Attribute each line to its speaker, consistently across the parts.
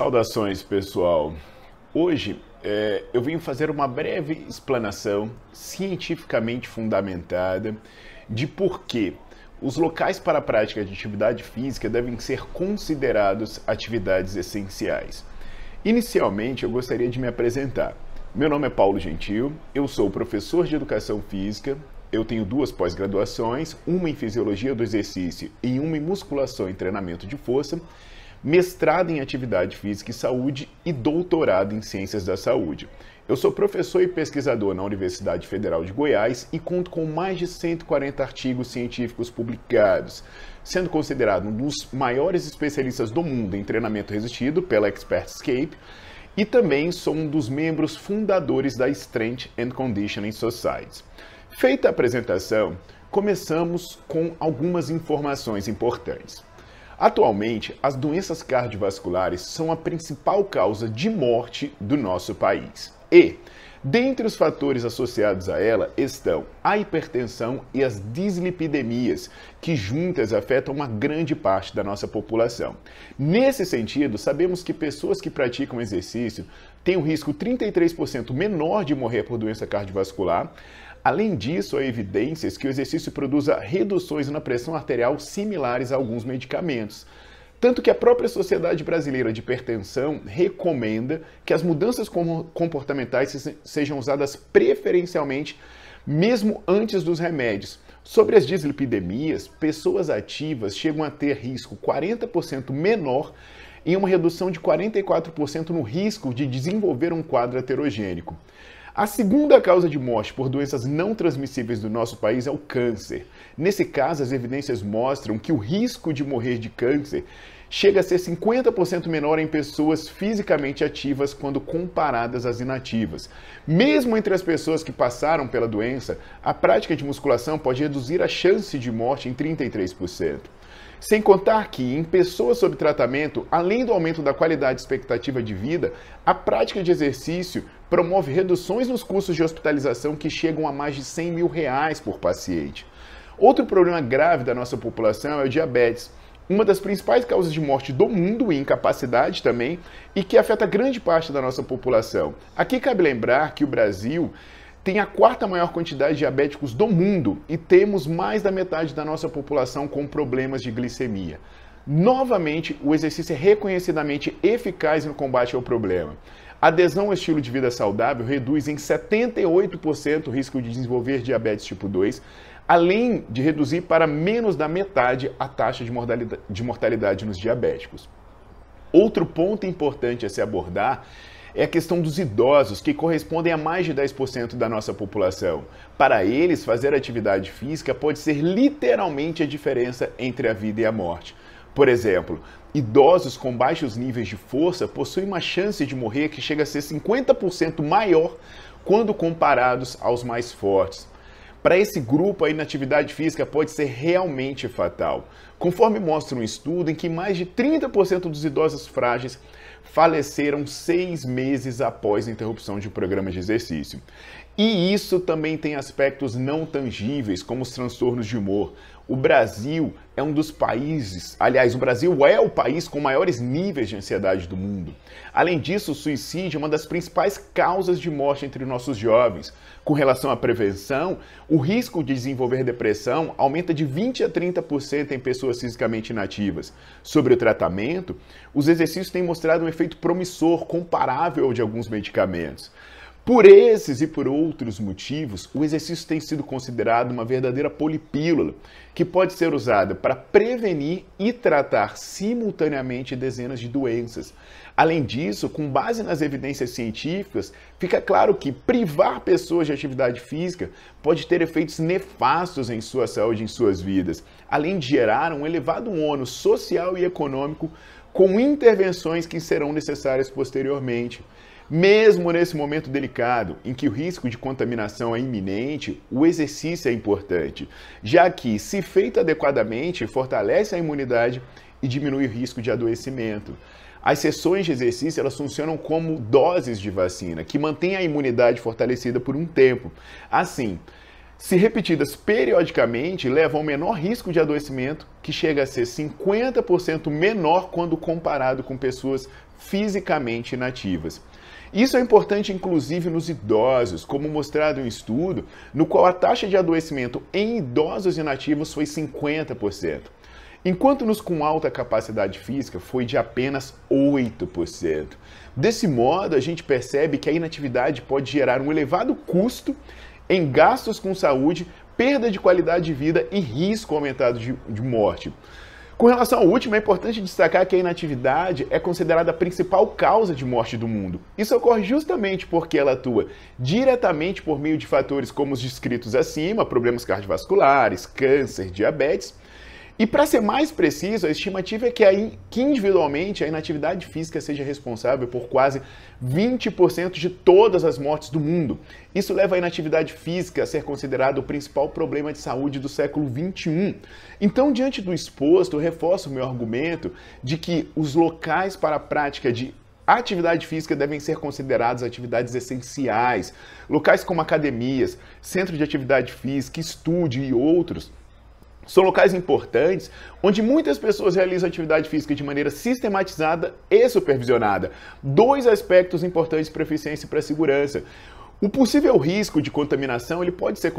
Speaker 1: Saudações, pessoal. Hoje é, eu vim fazer uma breve explanação cientificamente fundamentada de por que os locais para a prática de atividade física devem ser considerados atividades essenciais. Inicialmente, eu gostaria de me apresentar. Meu nome é Paulo Gentil, eu sou professor de educação física, eu tenho duas pós-graduações, uma em fisiologia do exercício e uma em musculação e treinamento de força mestrado em Atividade Física e Saúde e doutorado em Ciências da Saúde. Eu sou professor e pesquisador na Universidade Federal de Goiás e conto com mais de 140 artigos científicos publicados, sendo considerado um dos maiores especialistas do mundo em treinamento resistido pela Expertscape e também sou um dos membros fundadores da Strength and Conditioning Society. Feita a apresentação, começamos com algumas informações importantes. Atualmente, as doenças cardiovasculares são a principal causa de morte do nosso país. E, dentre os fatores associados a ela estão a hipertensão e as dislipidemias, que juntas afetam uma grande parte da nossa população. Nesse sentido, sabemos que pessoas que praticam exercício têm um risco 33% menor de morrer por doença cardiovascular, Além disso, há evidências que o exercício produza reduções na pressão arterial similares a alguns medicamentos. Tanto que a própria Sociedade Brasileira de Hipertensão recomenda que as mudanças comportamentais sejam usadas preferencialmente mesmo antes dos remédios. Sobre as dislipidemias, pessoas ativas chegam a ter risco 40% menor e uma redução de 44% no risco de desenvolver um quadro heterogênico. A segunda causa de morte por doenças não transmissíveis do nosso país é o câncer. Nesse caso, as evidências mostram que o risco de morrer de câncer chega a ser 50% menor em pessoas fisicamente ativas quando comparadas às inativas. Mesmo entre as pessoas que passaram pela doença, a prática de musculação pode reduzir a chance de morte em 33%. Sem contar que, em pessoas sob tratamento, além do aumento da qualidade expectativa de vida, a prática de exercício promove reduções nos custos de hospitalização que chegam a mais de 100 mil reais por paciente. Outro problema grave da nossa população é o diabetes, uma das principais causas de morte do mundo e incapacidade também, e que afeta grande parte da nossa população. Aqui cabe lembrar que o Brasil tem a quarta maior quantidade de diabéticos do mundo e temos mais da metade da nossa população com problemas de glicemia. Novamente, o exercício é reconhecidamente eficaz no combate ao problema. A adesão ao estilo de vida saudável reduz em 78% o risco de desenvolver diabetes tipo 2, além de reduzir para menos da metade a taxa de mortalidade, de mortalidade nos diabéticos. Outro ponto importante a se abordar é a questão dos idosos, que correspondem a mais de 10% da nossa população. Para eles, fazer atividade física pode ser literalmente a diferença entre a vida e a morte. Por exemplo, idosos com baixos níveis de força possuem uma chance de morrer que chega a ser 50% maior quando comparados aos mais fortes. Para esse grupo, a inatividade física pode ser realmente fatal, conforme mostra um estudo em que mais de 30% dos idosos frágeis faleceram seis meses após a interrupção de um programa de exercício. E isso também tem aspectos não tangíveis, como os transtornos de humor. O Brasil é um dos países, aliás, o Brasil é o país com maiores níveis de ansiedade do mundo. Além disso, o suicídio é uma das principais causas de morte entre nossos jovens. Com relação à prevenção, o risco de desenvolver depressão aumenta de 20 a 30% em pessoas fisicamente inativas. Sobre o tratamento, os exercícios têm mostrado um efeito promissor comparável ao de alguns medicamentos. Por esses e por outros motivos, o exercício tem sido considerado uma verdadeira polipílula que pode ser usada para prevenir e tratar simultaneamente dezenas de doenças. Além disso, com base nas evidências científicas, fica claro que privar pessoas de atividade física pode ter efeitos nefastos em sua saúde e em suas vidas, além de gerar um elevado ônus social e econômico com intervenções que serão necessárias posteriormente. Mesmo nesse momento delicado, em que o risco de contaminação é iminente, o exercício é importante, já que, se feito adequadamente, fortalece a imunidade e diminui o risco de adoecimento. As sessões de exercício elas funcionam como doses de vacina, que mantêm a imunidade fortalecida por um tempo. Assim, se repetidas periodicamente, levam ao menor risco de adoecimento, que chega a ser 50% menor quando comparado com pessoas fisicamente inativas. Isso é importante inclusive nos idosos, como mostrado em um estudo no qual a taxa de adoecimento em idosos inativos foi 50%, enquanto nos com alta capacidade física foi de apenas 8%. Desse modo, a gente percebe que a inatividade pode gerar um elevado custo em gastos com saúde, perda de qualidade de vida e risco aumentado de, de morte. Com relação ao último, é importante destacar que a inatividade é considerada a principal causa de morte do mundo. Isso ocorre justamente porque ela atua diretamente por meio de fatores como os descritos acima, problemas cardiovasculares, câncer, diabetes, e para ser mais preciso, a estimativa é que, aí, que individualmente a inatividade física seja responsável por quase 20% de todas as mortes do mundo. Isso leva a inatividade física a ser considerado o principal problema de saúde do século 21. Então, diante do exposto, eu reforço o meu argumento de que os locais para a prática de atividade física devem ser considerados atividades essenciais. Locais como academias, centro de atividade física, estúdio e outros são locais importantes onde muitas pessoas realizam atividade física de maneira sistematizada e supervisionada. Dois aspectos importantes para eficiência e para segurança. O possível risco de contaminação ele pode ser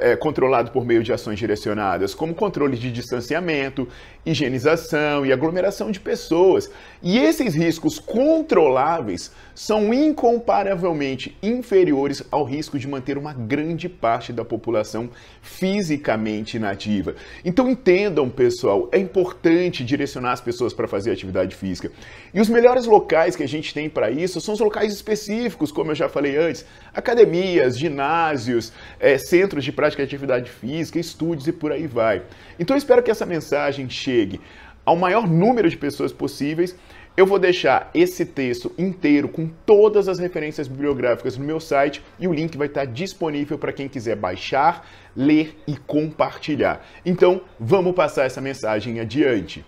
Speaker 1: é, controlado por meio de ações direcionadas, como controle de distanciamento, higienização e aglomeração de pessoas. E esses riscos controláveis são incomparavelmente inferiores ao risco de manter uma grande parte da população fisicamente inativa. Então entendam, pessoal, é importante direcionar as pessoas para fazer atividade física. E os melhores locais que a gente tem para isso são os locais específicos, como eu já falei antes academias, ginásios, é, centros de prática de atividade física, estúdios e por aí vai. Então eu espero que essa mensagem chegue ao maior número de pessoas possíveis. Eu vou deixar esse texto inteiro com todas as referências bibliográficas no meu site e o link vai estar disponível para quem quiser baixar, ler e compartilhar. Então, vamos passar essa mensagem adiante.